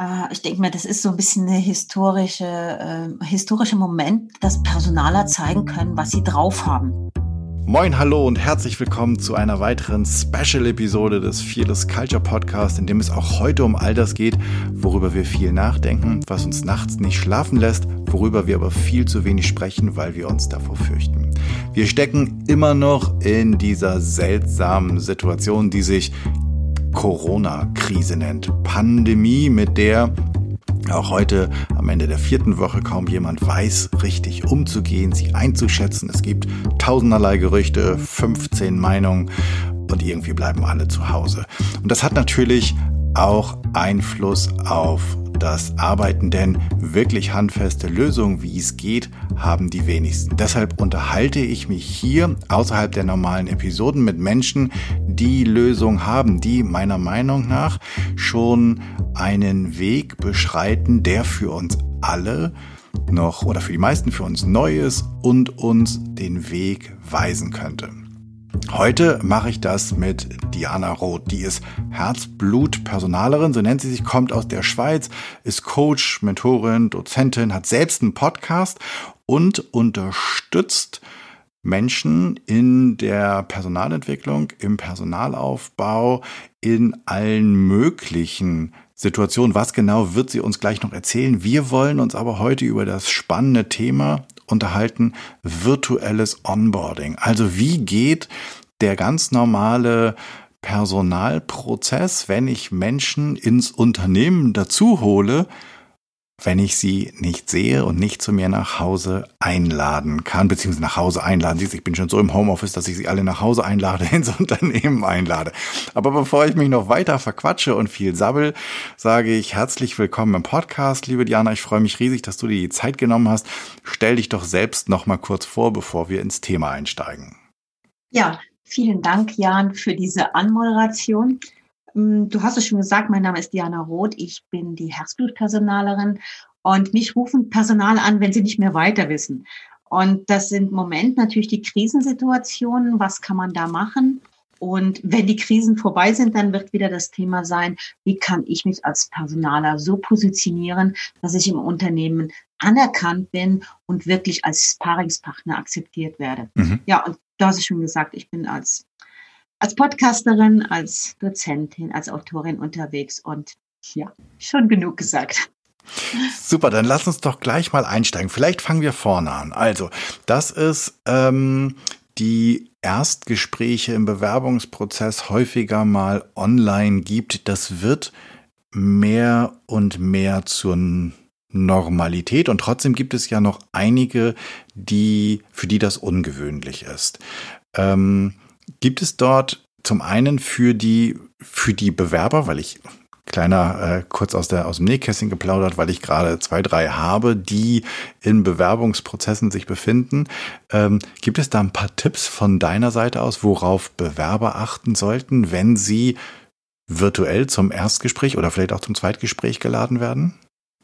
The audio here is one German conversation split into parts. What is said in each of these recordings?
Äh, ich denke mir, das ist so ein bisschen eine historische, äh, historische Moment, dass Personaler zeigen können, was sie drauf haben. Moin, hallo und herzlich willkommen zu einer weiteren Special-Episode des Fearless Culture Podcast, in dem es auch heute um all das geht, worüber wir viel nachdenken, was uns nachts nicht schlafen lässt, worüber wir aber viel zu wenig sprechen, weil wir uns davor fürchten. Wir stecken immer noch in dieser seltsamen Situation, die sich Corona-Krise nennt. Pandemie, mit der auch heute am Ende der vierten Woche kaum jemand weiß, richtig umzugehen, sie einzuschätzen. Es gibt tausenderlei Gerüchte, 15 Meinungen und irgendwie bleiben alle zu Hause. Und das hat natürlich auch Einfluss auf das Arbeiten, denn wirklich handfeste Lösungen, wie es geht, haben die wenigsten. Deshalb unterhalte ich mich hier außerhalb der normalen Episoden mit Menschen, die Lösungen haben, die meiner Meinung nach schon einen Weg beschreiten, der für uns alle noch oder für die meisten für uns neu ist und uns den Weg weisen könnte. Heute mache ich das mit Diana Roth. Die ist Herzblut-Personalerin, so nennt sie sich, kommt aus der Schweiz, ist Coach, Mentorin, Dozentin, hat selbst einen Podcast und unterstützt Menschen in der Personalentwicklung, im Personalaufbau, in allen möglichen Situationen. Was genau wird sie uns gleich noch erzählen? Wir wollen uns aber heute über das spannende Thema unterhalten, virtuelles Onboarding. Also wie geht der ganz normale Personalprozess, wenn ich Menschen ins Unternehmen dazu hole, wenn ich sie nicht sehe und nicht zu mir nach Hause einladen kann, beziehungsweise nach Hause einladen. Ich bin schon so im Homeoffice, dass ich sie alle nach Hause einlade, ins Unternehmen einlade. Aber bevor ich mich noch weiter verquatsche und viel sabbel, sage ich herzlich willkommen im Podcast, liebe Diana. Ich freue mich riesig, dass du dir die Zeit genommen hast. Stell dich doch selbst noch mal kurz vor, bevor wir ins Thema einsteigen. Ja, vielen Dank, Jan, für diese Anmoderation. Mm, du hast es schon gesagt, mein Name ist Diana Roth. Ich bin die Herzblutpersonalerin und mich rufen Personal an, wenn sie nicht mehr weiter wissen. Und das sind im Moment natürlich die Krisensituationen. Was kann man da machen? Und wenn die Krisen vorbei sind, dann wird wieder das Thema sein, wie kann ich mich als Personaler so positionieren, dass ich im Unternehmen anerkannt bin und wirklich als Sparingspartner akzeptiert werde. Mhm. Ja, und du hast es schon gesagt, ich bin als als Podcasterin, als Dozentin, als Autorin unterwegs und ja, schon genug gesagt. Super, dann lass uns doch gleich mal einsteigen. Vielleicht fangen wir vorne an. Also, das ist ähm, die Erstgespräche im Bewerbungsprozess häufiger mal online gibt. Das wird mehr und mehr zur Normalität und trotzdem gibt es ja noch einige, die für die das ungewöhnlich ist. Ähm, Gibt es dort zum einen für die, für die Bewerber, weil ich kleiner äh, kurz aus, der, aus dem Nähkästchen geplaudert, weil ich gerade zwei, drei habe, die in Bewerbungsprozessen sich befinden. Ähm, gibt es da ein paar Tipps von deiner Seite aus, worauf Bewerber achten sollten, wenn sie virtuell zum Erstgespräch oder vielleicht auch zum Zweitgespräch geladen werden?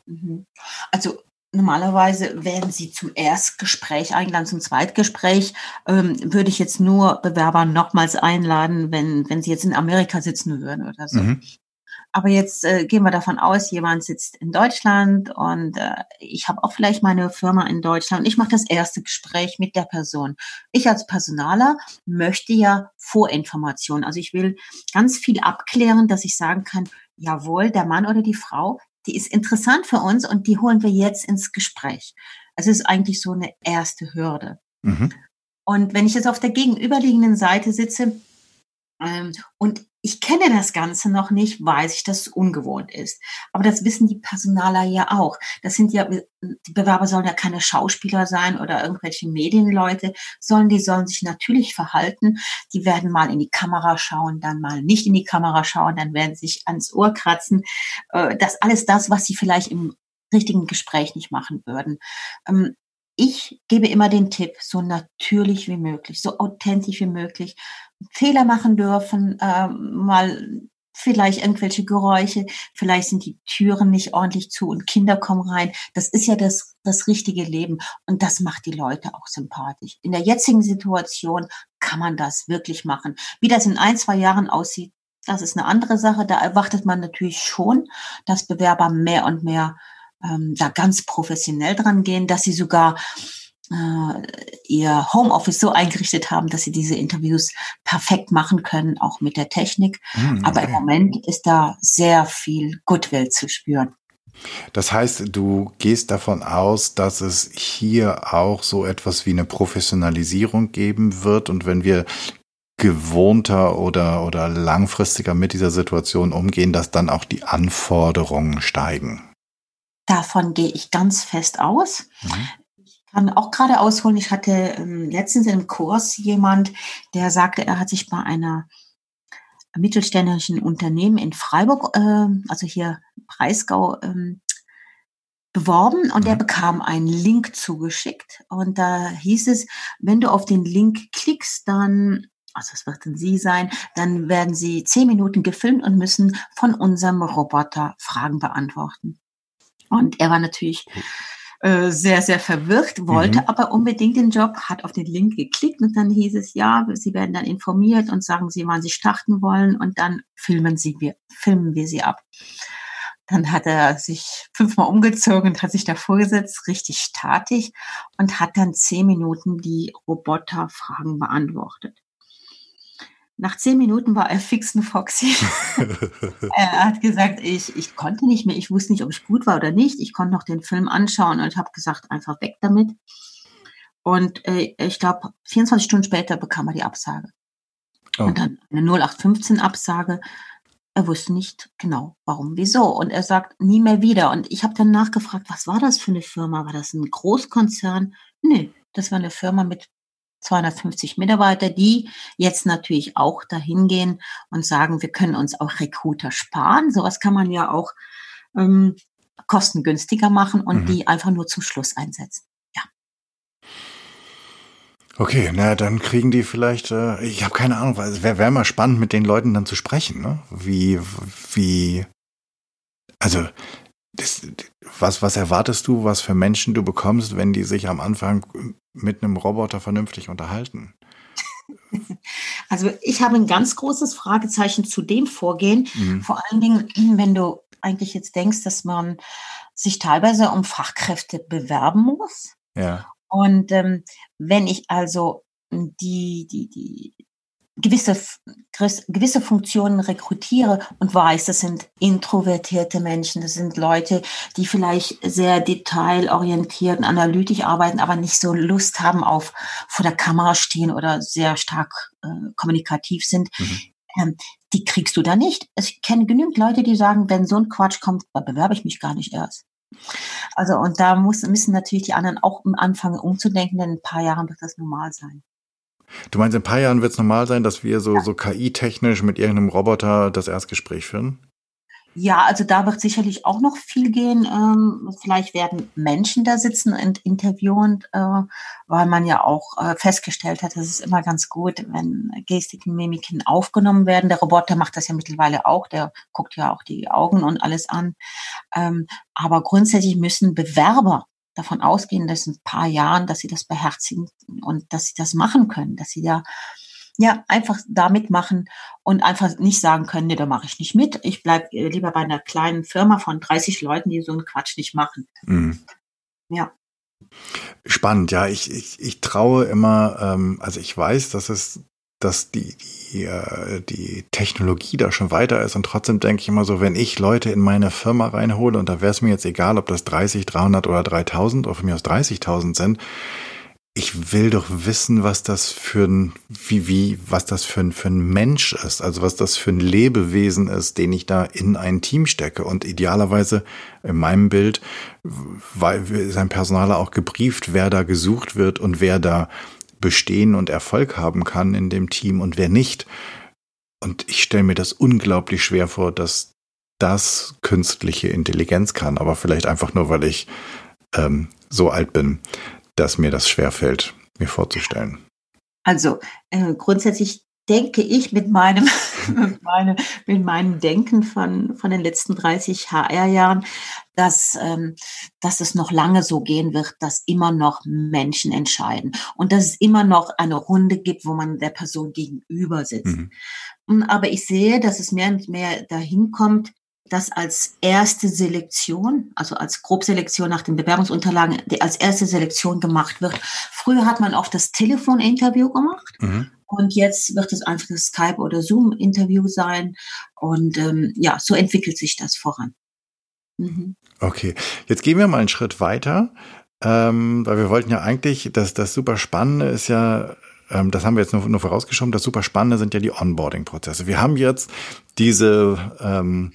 Mhm. Also Normalerweise werden Sie zum Erstgespräch eingeladen, zum Zweitgespräch ähm, würde ich jetzt nur Bewerber nochmals einladen, wenn, wenn Sie jetzt in Amerika sitzen würden oder so. Mhm. Aber jetzt äh, gehen wir davon aus, jemand sitzt in Deutschland und äh, ich habe auch vielleicht meine Firma in Deutschland. Ich mache das erste Gespräch mit der Person. Ich als Personaler möchte ja Vorinformationen. Also ich will ganz viel abklären, dass ich sagen kann, jawohl, der Mann oder die Frau die ist interessant für uns und die holen wir jetzt ins Gespräch. Es ist eigentlich so eine erste Hürde. Mhm. Und wenn ich jetzt auf der gegenüberliegenden Seite sitze ähm, und ich kenne das Ganze noch nicht, weiß ich, dass es ungewohnt ist. Aber das wissen die Personaler ja auch. Das sind ja, die Bewerber sollen ja keine Schauspieler sein oder irgendwelche Medienleute, sondern die sollen sich natürlich verhalten. Die werden mal in die Kamera schauen, dann mal nicht in die Kamera schauen, dann werden sie sich ans Ohr kratzen. Äh, das alles das, was sie vielleicht im richtigen Gespräch nicht machen würden. Ähm, ich gebe immer den Tipp, so natürlich wie möglich, so authentisch wie möglich. Fehler machen dürfen, äh, mal vielleicht irgendwelche Geräusche, vielleicht sind die Türen nicht ordentlich zu und Kinder kommen rein. Das ist ja das, das richtige Leben und das macht die Leute auch sympathisch. In der jetzigen Situation kann man das wirklich machen. Wie das in ein, zwei Jahren aussieht, Das ist eine andere Sache. Da erwartet man natürlich schon, dass Bewerber mehr und mehr ähm, da ganz professionell dran gehen, dass sie sogar ihr Homeoffice so eingerichtet haben, dass sie diese Interviews perfekt machen können, auch mit der Technik. Hm, okay. Aber im Moment ist da sehr viel Goodwill zu spüren. Das heißt, du gehst davon aus, dass es hier auch so etwas wie eine Professionalisierung geben wird und wenn wir gewohnter oder, oder langfristiger mit dieser Situation umgehen, dass dann auch die Anforderungen steigen. Davon gehe ich ganz fest aus. Mhm. Ich kann auch gerade ausholen, ich hatte ähm, letztens im Kurs jemand, der sagte, er hat sich bei einer mittelständischen Unternehmen in Freiburg, äh, also hier Breisgau, ähm, beworben und mhm. er bekam einen Link zugeschickt und da hieß es, wenn du auf den Link klickst, dann also es wird ein Sie sein, dann werden Sie zehn Minuten gefilmt und müssen von unserem Roboter Fragen beantworten. Und er war natürlich äh, sehr, sehr verwirrt, wollte mhm. aber unbedingt den Job, hat auf den Link geklickt und dann hieß es, ja, Sie werden dann informiert und sagen Sie, wann Sie starten wollen und dann filmen, Sie, wir, filmen wir Sie ab. Dann hat er sich fünfmal umgezogen und hat sich davor gesetzt, richtig statisch und hat dann zehn Minuten die Roboterfragen beantwortet. Nach zehn Minuten war er fix und foxy. er hat gesagt, ich, ich konnte nicht mehr, ich wusste nicht, ob ich gut war oder nicht. Ich konnte noch den Film anschauen und habe gesagt, einfach weg damit. Und äh, ich glaube, 24 Stunden später bekam er die Absage. Oh. Und dann eine 0815-Absage. Er wusste nicht genau, warum, wieso. Und er sagt, nie mehr wieder. Und ich habe dann nachgefragt, was war das für eine Firma? War das ein Großkonzern? Nee, das war eine Firma mit 250 Mitarbeiter, die jetzt natürlich auch dahin gehen und sagen, wir können uns auch Recruiter sparen. Sowas kann man ja auch ähm, kostengünstiger machen und mhm. die einfach nur zum Schluss einsetzen. Ja. Okay, na dann kriegen die vielleicht, äh, ich habe keine Ahnung, es wäre wär mal spannend, mit den Leuten dann zu sprechen, ne? Wie, wie, also das, was, was erwartest du, was für Menschen du bekommst, wenn die sich am Anfang mit einem Roboter vernünftig unterhalten? Also ich habe ein ganz großes Fragezeichen zu dem Vorgehen. Mhm. Vor allen Dingen, wenn du eigentlich jetzt denkst, dass man sich teilweise um Fachkräfte bewerben muss. Ja. Und ähm, wenn ich also die, die, die gewisse, gewisse Funktionen rekrutiere und weiß, das sind introvertierte Menschen, das sind Leute, die vielleicht sehr detailorientiert und analytisch arbeiten, aber nicht so Lust haben auf vor der Kamera stehen oder sehr stark äh, kommunikativ sind. Mhm. Ähm, die kriegst du da nicht. Ich kenne genügend Leute, die sagen, wenn so ein Quatsch kommt, bewerbe ich mich gar nicht erst. Also, und da muss, müssen natürlich die anderen auch anfangen umzudenken, denn in ein paar Jahren wird das normal sein. Du meinst, in ein paar Jahren wird es normal sein, dass wir so, ja. so KI-technisch mit irgendeinem Roboter das Erstgespräch führen? Ja, also da wird sicherlich auch noch viel gehen. Ähm, vielleicht werden Menschen da sitzen und interviewen, äh, weil man ja auch äh, festgestellt hat, es ist immer ganz gut, wenn Gestiken, Mimiken aufgenommen werden. Der Roboter macht das ja mittlerweile auch, der guckt ja auch die Augen und alles an. Ähm, aber grundsätzlich müssen Bewerber davon ausgehen, dass in ein paar Jahren, dass sie das beherzigen und dass sie das machen können, dass sie da ja einfach da mitmachen und einfach nicht sagen können, nee, da mache ich nicht mit. Ich bleib äh, lieber bei einer kleinen Firma von 30 Leuten, die so einen Quatsch nicht machen. Mhm. Ja. Spannend, ja. Ich, ich, ich traue immer, ähm, also ich weiß, dass es dass die, die, äh, die Technologie da schon weiter ist und trotzdem denke ich immer so, wenn ich Leute in meine Firma reinhole und da wäre es mir jetzt egal, ob das 30, 300 oder 3000 oder von mir aus 30.000 sind, ich will doch wissen, was das für ein, wie, wie, was das für ein, für ein Mensch ist, also was das für ein Lebewesen ist, den ich da in ein Team stecke. Und idealerweise in meinem Bild, weil sein Personaler auch gebrieft, wer da gesucht wird und wer da bestehen und Erfolg haben kann in dem Team und wer nicht. Und ich stelle mir das unglaublich schwer vor, dass das künstliche Intelligenz kann, aber vielleicht einfach nur, weil ich ähm, so alt bin, dass mir das schwer fällt, mir vorzustellen. Also äh, grundsätzlich denke ich mit meinem, mit, meine, mit meinem Denken von, von den letzten 30 HR-Jahren, dass, ähm, dass es noch lange so gehen wird, dass immer noch Menschen entscheiden und dass es immer noch eine Runde gibt, wo man der Person gegenüber sitzt. Mhm. Aber ich sehe, dass es mehr und mehr dahin kommt, dass als erste Selektion, also als Grobselektion nach den Bewerbungsunterlagen, als erste Selektion gemacht wird. Früher hat man oft das Telefoninterview gemacht. Mhm. Und jetzt wird es einfach das Skype- oder Zoom-Interview sein. Und ähm, ja, so entwickelt sich das voran. Mhm. Okay, jetzt gehen wir mal einen Schritt weiter, ähm, weil wir wollten ja eigentlich, dass das super Spannende ist ja, ähm, das haben wir jetzt nur, nur vorausgeschoben, das super Spannende sind ja die Onboarding-Prozesse. Wir haben jetzt diese ähm,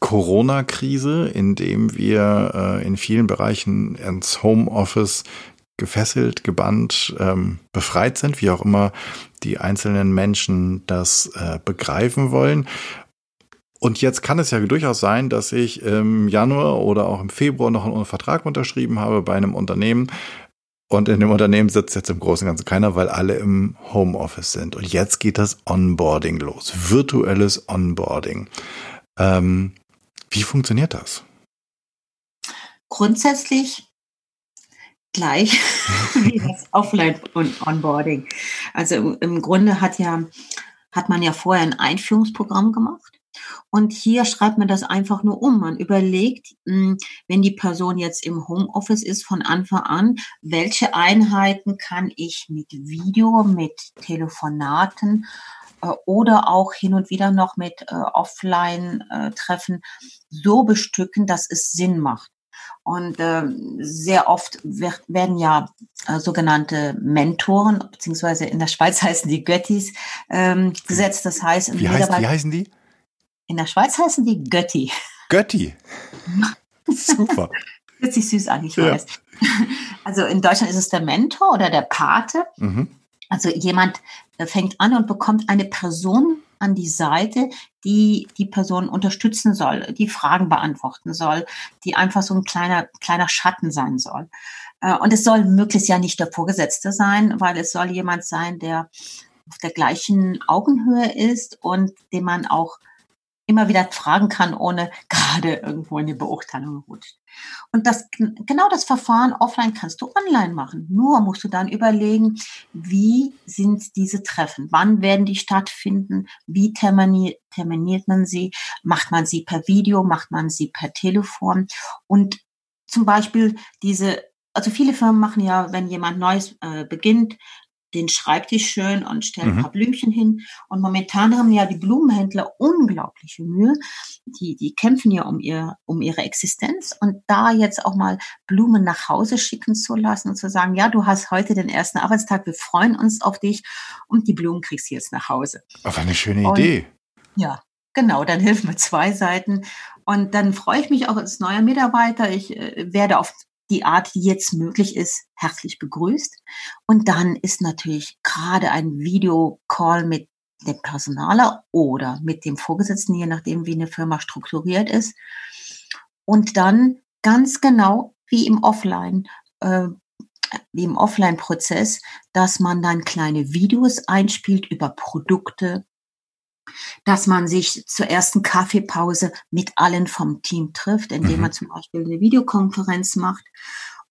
Corona-Krise, in dem wir äh, in vielen Bereichen ins Homeoffice gefesselt, gebannt, ähm, befreit sind, wie auch immer die einzelnen Menschen das äh, begreifen wollen. Und jetzt kann es ja durchaus sein, dass ich im Januar oder auch im Februar noch einen Vertrag unterschrieben habe bei einem Unternehmen. Und in dem Unternehmen sitzt jetzt im Großen und Ganzen keiner, weil alle im Homeoffice sind. Und jetzt geht das Onboarding los. Virtuelles Onboarding. Ähm, wie funktioniert das? Grundsätzlich gleich wie das Offline-Onboarding. Also im Grunde hat ja, hat man ja vorher ein Einführungsprogramm gemacht und hier schreibt man das einfach nur um. Man überlegt, hm, wenn die Person jetzt im Homeoffice ist von Anfang an, welche Einheiten kann ich mit Video, mit Telefonaten äh, oder auch hin und wieder noch mit äh, Offline-Treffen äh, so bestücken, dass es Sinn macht. Und äh, sehr oft wird, werden ja äh, sogenannte Mentoren, beziehungsweise in der Schweiz heißen die Göttis, ähm, gesetzt. Das heißt, wie, heißt, wie heißen die? In der Schweiz heißen die Götti. Götti. Super. Hört sich süß an, ich ja. weiß. Also in Deutschland ist es der Mentor oder der Pate. Mhm. Also jemand äh, fängt an und bekommt eine Person an die Seite, die die Person unterstützen soll, die Fragen beantworten soll, die einfach so ein kleiner, kleiner Schatten sein soll. Äh, und es soll möglichst ja nicht der Vorgesetzte sein, weil es soll jemand sein, der auf der gleichen Augenhöhe ist und dem man auch immer wieder fragen kann, ohne gerade irgendwo in die Beurteilung rutscht. Und das, genau das Verfahren offline kannst du online machen. Nur musst du dann überlegen, wie sind diese Treffen? Wann werden die stattfinden? Wie terminiert, terminiert man sie? Macht man sie per Video? Macht man sie per Telefon? Und zum Beispiel diese also viele Firmen machen ja, wenn jemand Neues äh, beginnt, den Schreibtisch schön und stellen mhm. ein paar Blümchen hin. Und momentan haben ja die Blumenhändler unglaubliche Mühe. Die, die kämpfen ja um, ihr, um ihre Existenz. Und da jetzt auch mal Blumen nach Hause schicken zu lassen und zu sagen, ja, du hast heute den ersten Arbeitstag, wir freuen uns auf dich und die Blumen kriegst du jetzt nach Hause. Auf eine schöne und, Idee. Ja, genau, dann helfen wir zwei Seiten. Und dann freue ich mich auch als neuer Mitarbeiter. Ich äh, werde auf die Art, die jetzt möglich ist, herzlich begrüßt. Und dann ist natürlich gerade ein Videocall mit dem Personaler oder mit dem Vorgesetzten, je nachdem, wie eine Firma strukturiert ist. Und dann ganz genau wie im Offline, äh, wie im Offline-Prozess, dass man dann kleine Videos einspielt über Produkte, dass man sich zur ersten Kaffeepause mit allen vom Team trifft, indem mhm. man zum Beispiel eine Videokonferenz macht.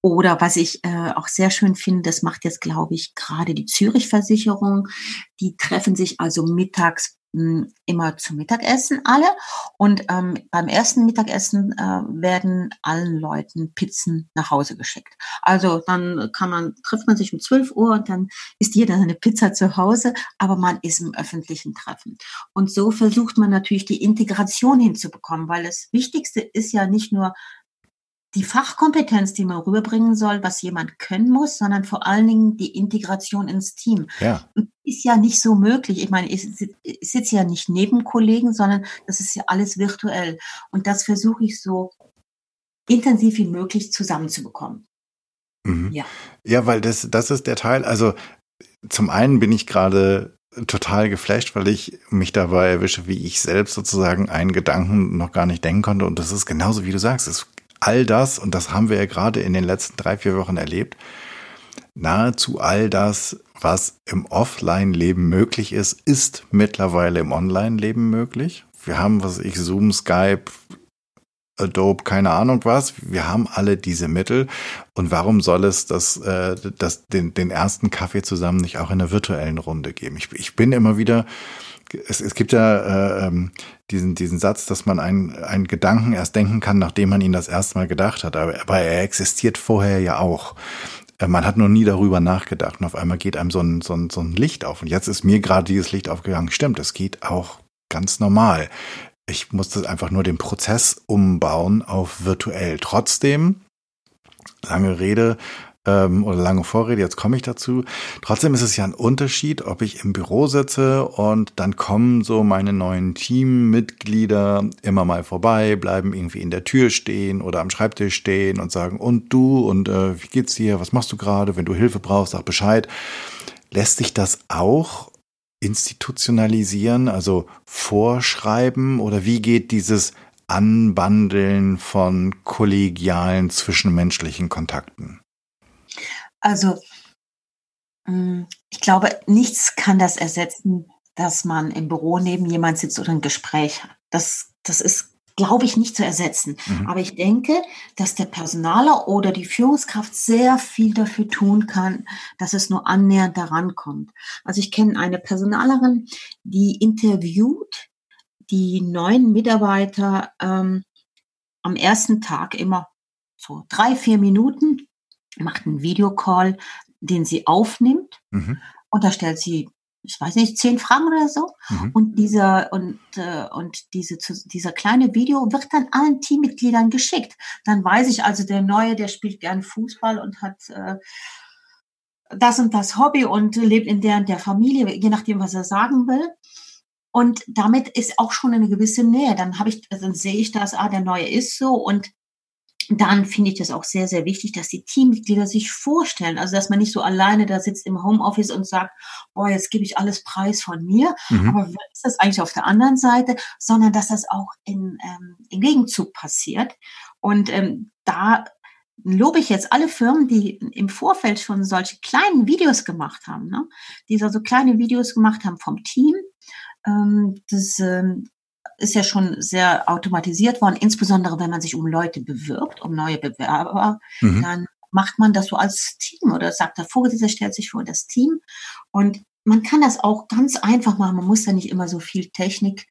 Oder was ich äh, auch sehr schön finde, das macht jetzt, glaube ich, gerade die Zürich-Versicherung. Die treffen sich also mittags immer zum Mittagessen alle. Und ähm, beim ersten Mittagessen äh, werden allen Leuten Pizzen nach Hause geschickt. Also dann kann man, trifft man sich um 12 Uhr und dann isst jeder seine Pizza zu Hause, aber man ist im öffentlichen Treffen. Und so versucht man natürlich die Integration hinzubekommen, weil das Wichtigste ist ja nicht nur die Fachkompetenz, die man rüberbringen soll, was jemand können muss, sondern vor allen Dingen die Integration ins Team. Ja. Ist ja nicht so möglich. Ich meine, ich sitze ja nicht neben Kollegen, sondern das ist ja alles virtuell. Und das versuche ich so intensiv wie möglich zusammenzubekommen. Mhm. Ja. Ja, weil das, das ist der Teil. Also zum einen bin ich gerade total geflasht, weil ich mich dabei erwische, wie ich selbst sozusagen einen Gedanken noch gar nicht denken konnte. Und das ist genauso, wie du sagst. Es all das, und das haben wir ja gerade in den letzten drei, vier Wochen erlebt, nahezu all das, was im Offline-Leben möglich ist, ist mittlerweile im Online-Leben möglich. Wir haben, was ich, Zoom, Skype, Adobe, keine Ahnung was. Wir haben alle diese Mittel. Und warum soll es das, äh, das, den, den ersten Kaffee zusammen nicht auch in der virtuellen Runde geben? Ich, ich bin immer wieder, es, es gibt ja äh, ähm, diesen, diesen Satz, dass man einen, einen Gedanken erst denken kann, nachdem man ihn das erste Mal gedacht hat. Aber, aber er existiert vorher ja auch. Äh, man hat noch nie darüber nachgedacht und auf einmal geht einem so ein, so ein, so ein Licht auf. Und jetzt ist mir gerade dieses Licht aufgegangen. Stimmt, es geht auch ganz normal. Ich musste einfach nur den Prozess umbauen auf virtuell. Trotzdem, lange Rede, ähm, oder lange Vorrede, jetzt komme ich dazu. Trotzdem ist es ja ein Unterschied, ob ich im Büro sitze und dann kommen so meine neuen Teammitglieder immer mal vorbei, bleiben irgendwie in der Tür stehen oder am Schreibtisch stehen und sagen, und du und äh, wie geht's dir, was machst du gerade, wenn du Hilfe brauchst, sag Bescheid. Lässt sich das auch institutionalisieren, also vorschreiben oder wie geht dieses Anbandeln von kollegialen zwischenmenschlichen Kontakten? Also, mm, ich glaube, nichts kann das ersetzen, dass man im Büro neben jemand sitzt oder ein Gespräch hat. Das, das ist, glaube ich, nicht zu ersetzen. Mhm. Aber ich denke, dass der Personaler oder die Führungskraft sehr viel dafür tun kann, dass es nur annähernd daran kommt. Also ich kenne eine Personalerin, die interviewt die neuen Mitarbeiter ähm, am ersten Tag immer so drei, vier Minuten macht einen Videocall, den sie aufnimmt mhm. und da stellt sie ich weiß nicht, zehn Fragen oder so. Mhm. Und dieser und äh, und diese dieser kleine Video wird dann allen Teammitgliedern geschickt. Dann weiß ich also, der Neue, der spielt gern Fußball und hat äh, das und das Hobby und lebt in der und der Familie, je nachdem, was er sagen will. Und damit ist auch schon eine gewisse Nähe. Dann habe ich, dann sehe ich das, ah, der Neue ist so und dann finde ich das auch sehr, sehr wichtig, dass die Teammitglieder sich vorstellen. Also, dass man nicht so alleine da sitzt im Homeoffice und sagt, oh, jetzt gebe ich alles preis von mir. Mhm. Aber was ist das eigentlich auf der anderen Seite? Sondern, dass das auch in, ähm, im Gegenzug passiert. Und ähm, da lobe ich jetzt alle Firmen, die im Vorfeld schon solche kleinen Videos gemacht haben, ne? die so kleine Videos gemacht haben vom Team. Ähm, das ähm, ist ja schon sehr automatisiert worden, insbesondere wenn man sich um Leute bewirbt, um neue Bewerber, mhm. dann macht man das so als Team oder sagt der Vorgesetzte stellt sich vor das Team und man kann das auch ganz einfach machen. Man muss da nicht immer so viel Technik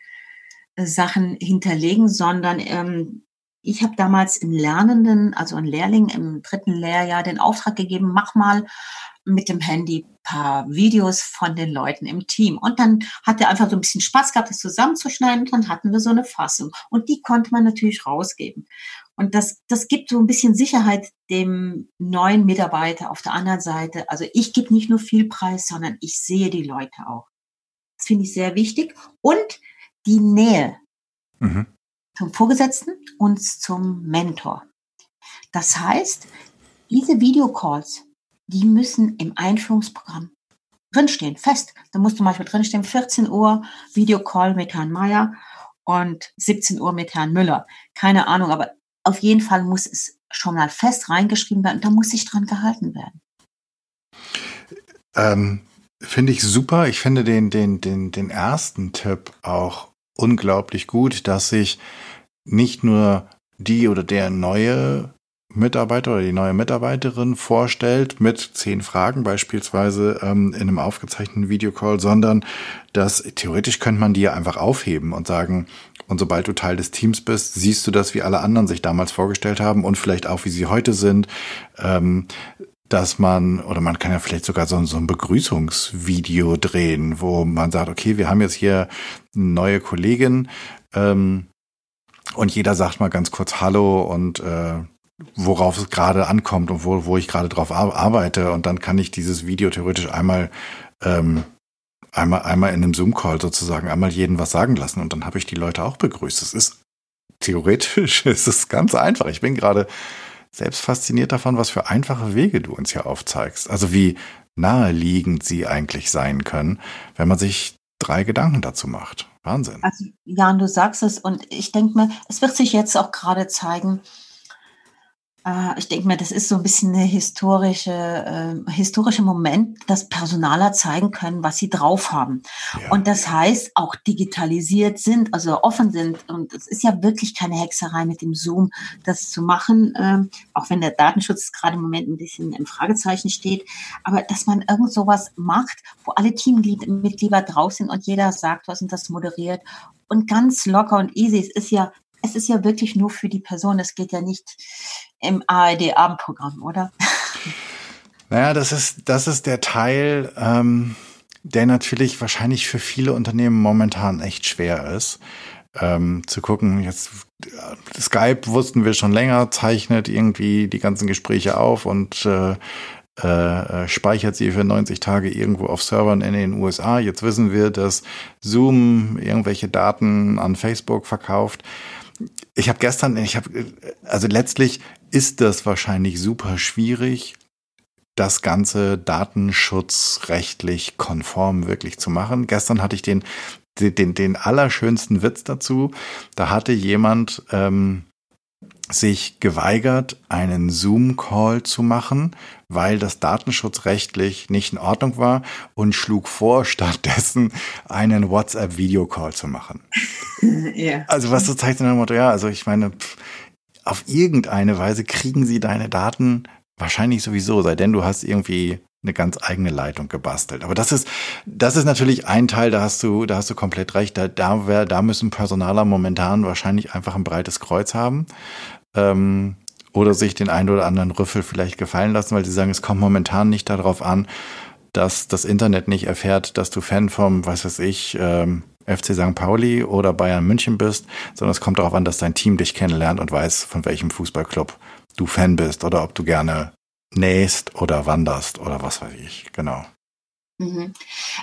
Sachen hinterlegen, sondern ähm, ich habe damals im Lernenden, also ein Lehrling im dritten Lehrjahr, den Auftrag gegeben, mach mal mit dem Handy paar Videos von den Leuten im Team. Und dann hat er einfach so ein bisschen Spaß gehabt, das zusammenzuschneiden. Und dann hatten wir so eine Fassung. Und die konnte man natürlich rausgeben. Und das, das gibt so ein bisschen Sicherheit dem neuen Mitarbeiter auf der anderen Seite. Also ich gebe nicht nur viel Preis, sondern ich sehe die Leute auch. Das finde ich sehr wichtig. Und die Nähe mhm. zum Vorgesetzten und zum Mentor. Das heißt, diese Videocalls die müssen im Einführungsprogramm drinstehen, fest. Da muss zum Beispiel drinstehen, 14 Uhr Videocall mit Herrn Meier und 17 Uhr mit Herrn Müller. Keine Ahnung, aber auf jeden Fall muss es schon mal fest reingeschrieben werden und da muss sich dran gehalten werden. Ähm, finde ich super. Ich finde den, den, den, den ersten Tipp auch unglaublich gut, dass sich nicht nur die oder der neue Mitarbeiter oder die neue Mitarbeiterin vorstellt mit zehn Fragen beispielsweise ähm, in einem aufgezeichneten Videocall, sondern dass theoretisch könnte man die ja einfach aufheben und sagen, und sobald du Teil des Teams bist, siehst du das, wie alle anderen sich damals vorgestellt haben und vielleicht auch, wie sie heute sind. Ähm, dass man, oder man kann ja vielleicht sogar so, so ein Begrüßungsvideo drehen, wo man sagt, okay, wir haben jetzt hier eine neue Kollegin, ähm, und jeder sagt mal ganz kurz Hallo und äh, worauf es gerade ankommt und wo, wo ich gerade drauf arbeite. Und dann kann ich dieses Video theoretisch einmal, ähm, einmal, einmal in einem Zoom-Call sozusagen einmal jeden was sagen lassen und dann habe ich die Leute auch begrüßt. Es ist theoretisch, es ist ganz einfach. Ich bin gerade selbst fasziniert davon, was für einfache Wege du uns hier aufzeigst. Also wie naheliegend sie eigentlich sein können, wenn man sich drei Gedanken dazu macht. Wahnsinn. Also, Jan, du sagst es und ich denke mir, es wird sich jetzt auch gerade zeigen, ich denke mir, das ist so ein bisschen eine historische, äh, historische Moment, dass Personaler zeigen können, was sie drauf haben. Ja. Und das heißt, auch digitalisiert sind, also offen sind. Und es ist ja wirklich keine Hexerei mit dem Zoom, das zu machen, äh, auch wenn der Datenschutz gerade im Moment ein bisschen im Fragezeichen steht. Aber dass man irgend sowas macht, wo alle Teammitglieder drauf sind und jeder sagt was und das moderiert und ganz locker und easy. Es ist ja es ist ja wirklich nur für die Person. Es geht ja nicht im ARD-Abendprogramm, oder? Naja, das ist, das ist der Teil, ähm, der natürlich wahrscheinlich für viele Unternehmen momentan echt schwer ist. Ähm, zu gucken, jetzt Skype wussten wir schon länger, zeichnet irgendwie die ganzen Gespräche auf und äh, äh, speichert sie für 90 Tage irgendwo auf Servern in den USA. Jetzt wissen wir, dass Zoom irgendwelche Daten an Facebook verkauft ich habe gestern, ich habe, also letztlich ist das wahrscheinlich super schwierig, das Ganze datenschutzrechtlich konform wirklich zu machen. Gestern hatte ich den, den, den allerschönsten Witz dazu. Da hatte jemand ähm, sich geweigert, einen Zoom-Call zu machen, weil das datenschutzrechtlich nicht in Ordnung war und schlug vor, stattdessen einen WhatsApp-Video-Call zu machen. ja. Also was so zeigt in dem Motto, ja, also ich meine, auf irgendeine Weise kriegen sie deine Daten wahrscheinlich sowieso, sei denn du hast irgendwie eine ganz eigene Leitung gebastelt. Aber das ist, das ist natürlich ein Teil, da hast du, da hast du komplett recht. Da, da, wär, da müssen Personaler momentan wahrscheinlich einfach ein breites Kreuz haben ähm, oder sich den einen oder anderen Rüffel vielleicht gefallen lassen, weil sie sagen, es kommt momentan nicht darauf an, dass das Internet nicht erfährt, dass du Fan vom, was weiß ich, ähm, FC St. Pauli oder Bayern München bist, sondern es kommt darauf an, dass dein Team dich kennenlernt und weiß, von welchem Fußballclub du Fan bist oder ob du gerne nähst oder wanderst oder was weiß ich. Genau. Mhm.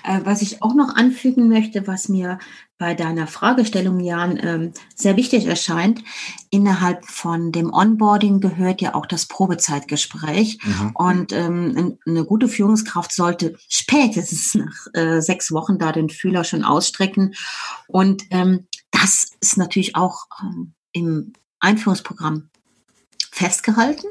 Äh, was ich auch noch anfügen möchte, was mir bei deiner Fragestellung, Jan, ähm, sehr wichtig erscheint, innerhalb von dem Onboarding gehört ja auch das Probezeitgespräch. Mhm. Und ähm, eine gute Führungskraft sollte spätestens nach äh, sechs Wochen da den Fühler schon ausstrecken. Und ähm, das ist natürlich auch ähm, im Einführungsprogramm festgehalten.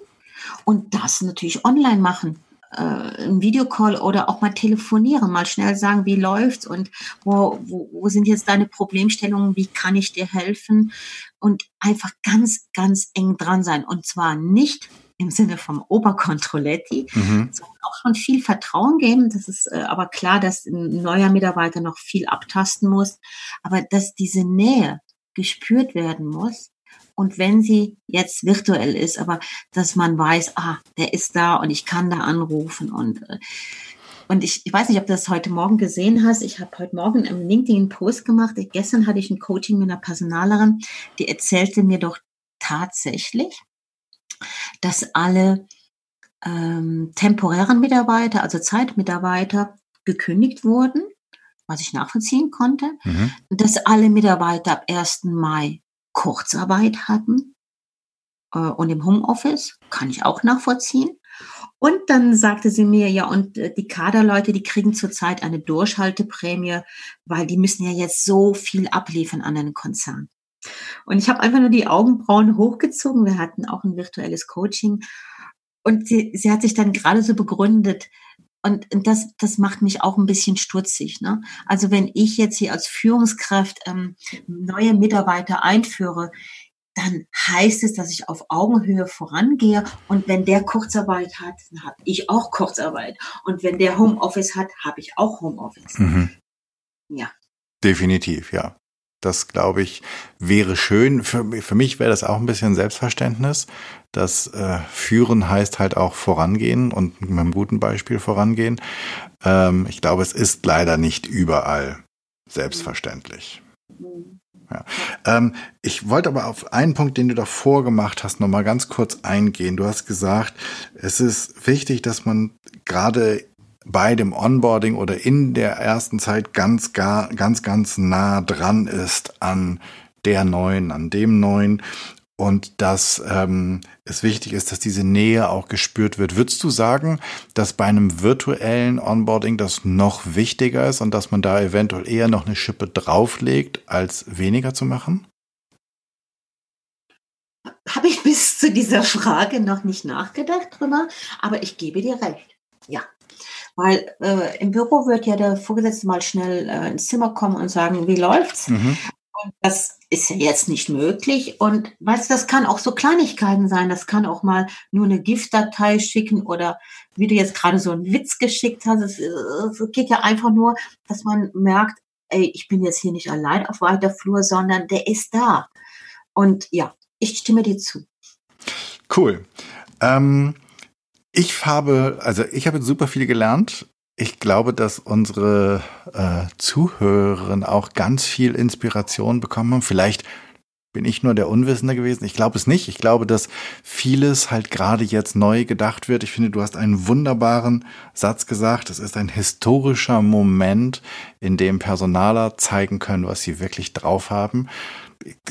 Und das natürlich online machen äh, ein Videocall oder auch mal telefonieren, mal schnell sagen, wie läuft's und wo, wo, wo sind jetzt deine Problemstellungen, wie kann ich dir helfen und einfach ganz, ganz eng dran sein und zwar nicht im Sinne vom Oberkontrolletti, mhm. sondern auch schon viel Vertrauen geben. Das ist äh, aber klar, dass ein neuer Mitarbeiter noch viel abtasten muss, aber dass diese Nähe gespürt werden muss und wenn sie jetzt virtuell ist, aber dass man weiß, ah, der ist da und ich kann da anrufen und äh, und ich, ich weiß nicht, ob du das heute Morgen gesehen hast. Ich habe heute Morgen im LinkedIn einen Post gemacht. Gestern hatte ich ein Coaching mit einer Personalerin, die erzählte mir doch tatsächlich, dass alle ähm, temporären Mitarbeiter, also Zeitmitarbeiter, gekündigt wurden, was ich nachvollziehen konnte, mhm. dass alle Mitarbeiter ab 1. Mai Kurzarbeit hatten äh, und im Homeoffice, kann ich auch nachvollziehen. Und dann sagte sie mir, ja, und äh, die Kaderleute, die kriegen zurzeit eine Durchhalteprämie, weil die müssen ja jetzt so viel abliefern an den Konzern. Und ich habe einfach nur die Augenbrauen hochgezogen. Wir hatten auch ein virtuelles Coaching. Und sie, sie hat sich dann gerade so begründet, und das, das macht mich auch ein bisschen stutzig. Ne? Also wenn ich jetzt hier als Führungskraft ähm, neue Mitarbeiter einführe, dann heißt es, dass ich auf Augenhöhe vorangehe. Und wenn der Kurzarbeit hat, dann habe ich auch Kurzarbeit. Und wenn der Homeoffice hat, habe ich auch Homeoffice. Mhm. Ja. Definitiv, ja. Das, glaube ich, wäre schön. Für, für mich wäre das auch ein bisschen Selbstverständnis. Das äh, Führen heißt halt auch vorangehen und mit einem guten Beispiel vorangehen. Ähm, ich glaube, es ist leider nicht überall selbstverständlich. Ja. Ähm, ich wollte aber auf einen Punkt, den du davor gemacht hast, nochmal ganz kurz eingehen. Du hast gesagt, es ist wichtig, dass man gerade bei dem Onboarding oder in der ersten Zeit ganz, gar, ganz, ganz nah dran ist an der neuen, an dem neuen und dass ähm, es wichtig ist, dass diese Nähe auch gespürt wird. Würdest du sagen, dass bei einem virtuellen Onboarding das noch wichtiger ist und dass man da eventuell eher noch eine Schippe drauflegt, als weniger zu machen? habe ich bis zu dieser Frage noch nicht nachgedacht drüber, aber ich gebe dir recht. Ja. Weil äh, im Büro wird ja der Vorgesetzte mal schnell äh, ins Zimmer kommen und sagen, wie läuft's? Mhm. Und das ist ja jetzt nicht möglich. Und weißt du, das kann auch so Kleinigkeiten sein. Das kann auch mal nur eine Giftdatei schicken oder wie du jetzt gerade so einen Witz geschickt hast. Es, es geht ja einfach nur, dass man merkt, ey, ich bin jetzt hier nicht allein auf weiter Flur, sondern der ist da. Und ja, ich stimme dir zu. Cool. Ähm, ich habe, also ich habe super viel gelernt. Ich glaube, dass unsere äh, Zuhörerinnen auch ganz viel Inspiration bekommen haben. Vielleicht bin ich nur der Unwissende gewesen. Ich glaube es nicht. Ich glaube, dass vieles halt gerade jetzt neu gedacht wird. Ich finde, du hast einen wunderbaren Satz gesagt. Es ist ein historischer Moment, in dem Personaler zeigen können, was sie wirklich drauf haben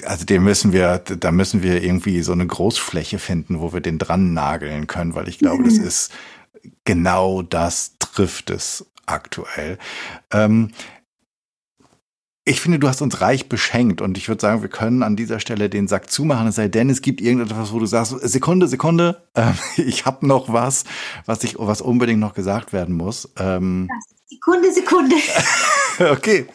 also den müssen wir, da müssen wir irgendwie so eine Großfläche finden, wo wir den dran nageln können, weil ich glaube, das mhm. ist genau das trifft es aktuell. Ähm, ich finde, du hast uns reich beschenkt und ich würde sagen, wir können an dieser Stelle den Sack zumachen, es sei denn, es gibt irgendetwas, wo du sagst, Sekunde, Sekunde, äh, ich habe noch was, was ich, was unbedingt noch gesagt werden muss. Ähm, Sekunde, Sekunde. okay.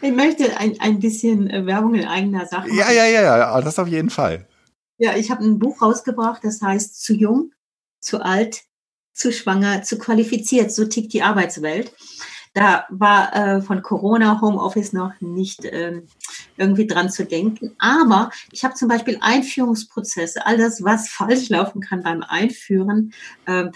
Ich möchte ein, ein bisschen äh, Werbung in eigener Sache machen. Ja, ja, ja, ja, das auf jeden Fall. Ja, ich habe ein Buch rausgebracht, das heißt Zu jung, zu alt, zu schwanger, zu qualifiziert. So tickt die Arbeitswelt. Da war äh, von Corona, Homeoffice noch nicht äh, irgendwie dran zu denken. Aber ich habe zum Beispiel Einführungsprozesse, all das, was falsch laufen kann beim Einführen, äh,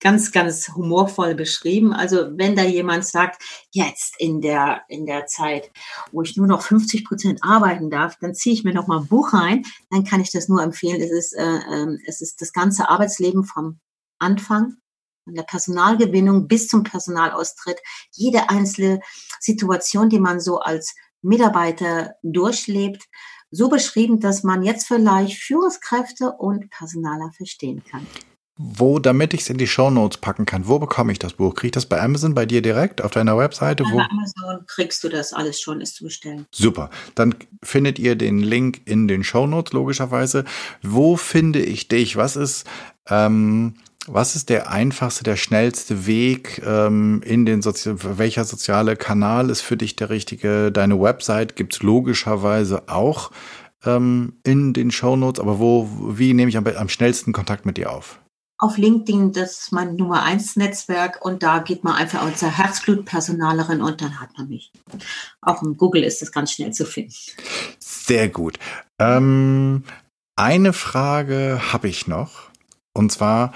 ganz, ganz humorvoll beschrieben. Also wenn da jemand sagt, jetzt in der, in der Zeit, wo ich nur noch 50 Prozent arbeiten darf, dann ziehe ich mir noch mal ein Buch rein, dann kann ich das nur empfehlen. Es ist, äh, ähm, es ist das ganze Arbeitsleben vom Anfang, von der Personalgewinnung bis zum Personalaustritt. Jede einzelne Situation, die man so als Mitarbeiter durchlebt, so beschrieben, dass man jetzt vielleicht Führungskräfte und Personaler verstehen kann. Wo, damit ich es in die Show Notes packen kann, wo bekomme ich das Buch? Kriege ich das bei Amazon, bei dir direkt, auf deiner Webseite? Bei Amazon kriegst du das alles schon, ist zu bestellen. Super. Dann findet ihr den Link in den Show Notes, logischerweise. Wo finde ich dich? Was ist, ähm, was ist der einfachste, der schnellste Weg ähm, in den Sozi welcher soziale Kanal ist für dich der richtige? Deine Website gibt's logischerweise auch ähm, in den Show Notes, aber wo, wie nehme ich am, am schnellsten Kontakt mit dir auf? Auf LinkedIn, das ist mein Nummer eins Netzwerk und da geht man einfach unser Herzblutpersonalerin und dann hat man mich. Auch im Google ist das ganz schnell zu finden. Sehr gut. Ähm, eine Frage habe ich noch und zwar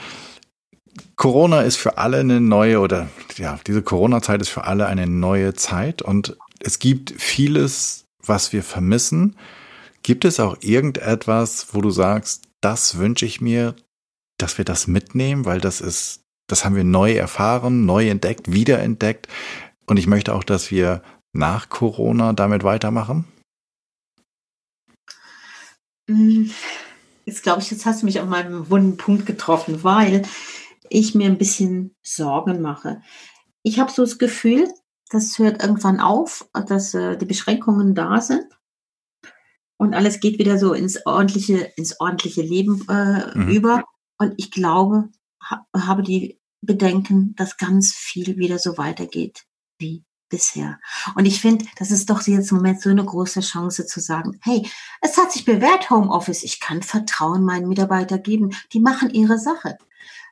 Corona ist für alle eine neue oder ja, diese Corona-Zeit ist für alle eine neue Zeit und es gibt vieles, was wir vermissen. Gibt es auch irgendetwas, wo du sagst, das wünsche ich mir, dass wir das mitnehmen, weil das ist, das haben wir neu erfahren, neu entdeckt, wiederentdeckt. Und ich möchte auch, dass wir nach Corona damit weitermachen. Hm, jetzt glaube ich, jetzt hast du mich auf meinem wunden Punkt getroffen, weil ich mir ein bisschen Sorgen mache. Ich habe so das Gefühl, das hört irgendwann auf, dass äh, die Beschränkungen da sind und alles geht wieder so ins ordentliche, ins ordentliche Leben äh, mhm. über. Und ich glaube, ha habe die Bedenken, dass ganz viel wieder so weitergeht wie bisher. Und ich finde, das ist doch jetzt im Moment so eine große Chance zu sagen, hey, es hat sich bewährt, Homeoffice. Ich kann Vertrauen meinen Mitarbeiter geben. Die machen ihre Sache.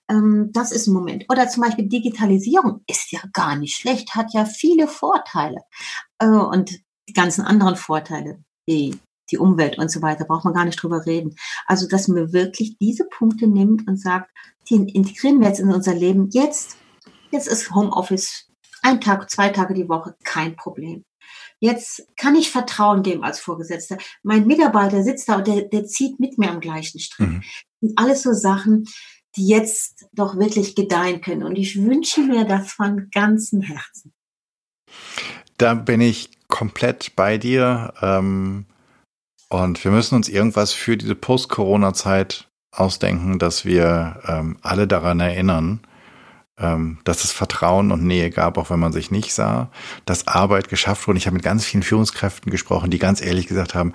Ähm, das ist ein Moment. Oder zum Beispiel Digitalisierung ist ja gar nicht schlecht, hat ja viele Vorteile. Äh, und die ganzen anderen Vorteile, wie die Umwelt und so weiter, braucht man gar nicht drüber reden. Also, dass man wirklich diese Punkte nimmt und sagt, die integrieren wir jetzt in unser Leben. Jetzt, jetzt ist Homeoffice ein Tag, zwei Tage die Woche kein Problem. Jetzt kann ich Vertrauen geben als Vorgesetzter. Mein Mitarbeiter sitzt da und der, der zieht mit mir am gleichen Strick. Mhm. Und alles so Sachen, die jetzt doch wirklich gedeihen können. Und ich wünsche mir das von ganzem Herzen. Da bin ich komplett bei dir. Ähm und wir müssen uns irgendwas für diese Post-Corona-Zeit ausdenken, dass wir ähm, alle daran erinnern, ähm, dass es Vertrauen und Nähe gab, auch wenn man sich nicht sah, dass Arbeit geschafft wurde. Ich habe mit ganz vielen Führungskräften gesprochen, die ganz ehrlich gesagt haben,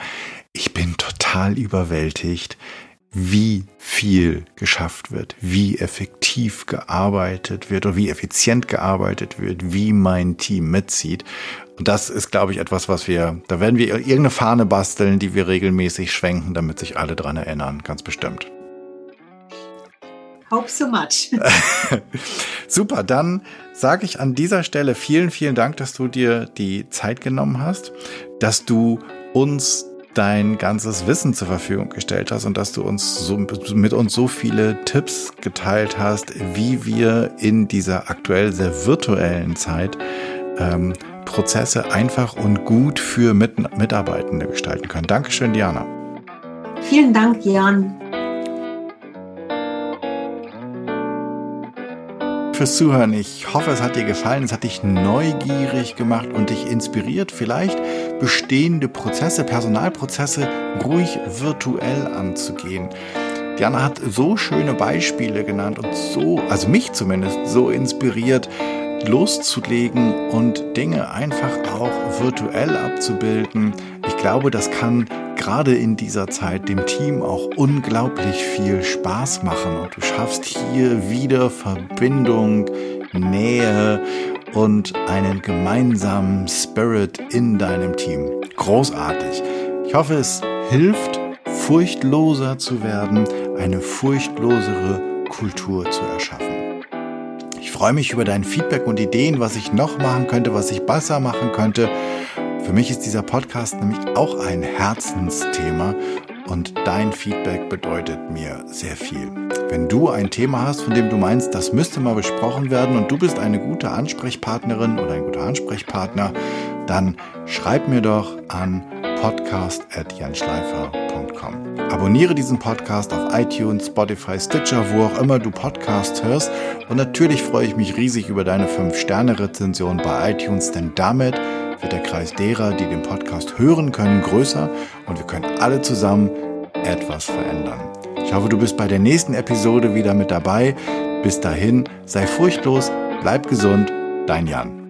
ich bin total überwältigt, wie viel geschafft wird, wie effektiv gearbeitet wird und wie effizient gearbeitet wird, wie mein Team mitzieht. Und das ist, glaube ich, etwas, was wir, da werden wir irgendeine Fahne basteln, die wir regelmäßig schwenken, damit sich alle dran erinnern, ganz bestimmt. Hope so much. Super, dann sage ich an dieser Stelle vielen, vielen Dank, dass du dir die Zeit genommen hast, dass du uns dein ganzes Wissen zur Verfügung gestellt hast und dass du uns so, mit uns so viele Tipps geteilt hast, wie wir in dieser aktuell sehr virtuellen Zeit ähm, Prozesse einfach und gut für Mit Mitarbeitende gestalten können. Dankeschön, Diana. Vielen Dank, Jan. fürs Zuhören. Ich hoffe, es hat dir gefallen, es hat dich neugierig gemacht und dich inspiriert, vielleicht bestehende Prozesse, Personalprozesse ruhig virtuell anzugehen. Diana hat so schöne Beispiele genannt und so, also mich zumindest, so inspiriert, loszulegen und Dinge einfach auch virtuell abzubilden. Ich glaube, das kann gerade in dieser Zeit dem Team auch unglaublich viel Spaß machen und du schaffst hier wieder Verbindung, Nähe und einen gemeinsamen Spirit in deinem Team. Großartig. Ich hoffe, es hilft, furchtloser zu werden, eine furchtlosere Kultur zu erschaffen. Ich freue mich über dein Feedback und Ideen, was ich noch machen könnte, was ich besser machen könnte. Für mich ist dieser Podcast nämlich auch ein Herzensthema und dein Feedback bedeutet mir sehr viel. Wenn du ein Thema hast, von dem du meinst, das müsste mal besprochen werden und du bist eine gute Ansprechpartnerin oder ein guter Ansprechpartner, dann schreib mir doch an podcast.janschleifer.com. Abonniere diesen Podcast auf iTunes, Spotify, Stitcher, wo auch immer du Podcasts hörst. Und natürlich freue ich mich riesig über deine 5-Sterne-Rezension bei iTunes, denn damit wird der Kreis derer, die den Podcast hören können, größer und wir können alle zusammen etwas verändern. Ich hoffe, du bist bei der nächsten Episode wieder mit dabei. Bis dahin, sei furchtlos, bleib gesund, dein Jan.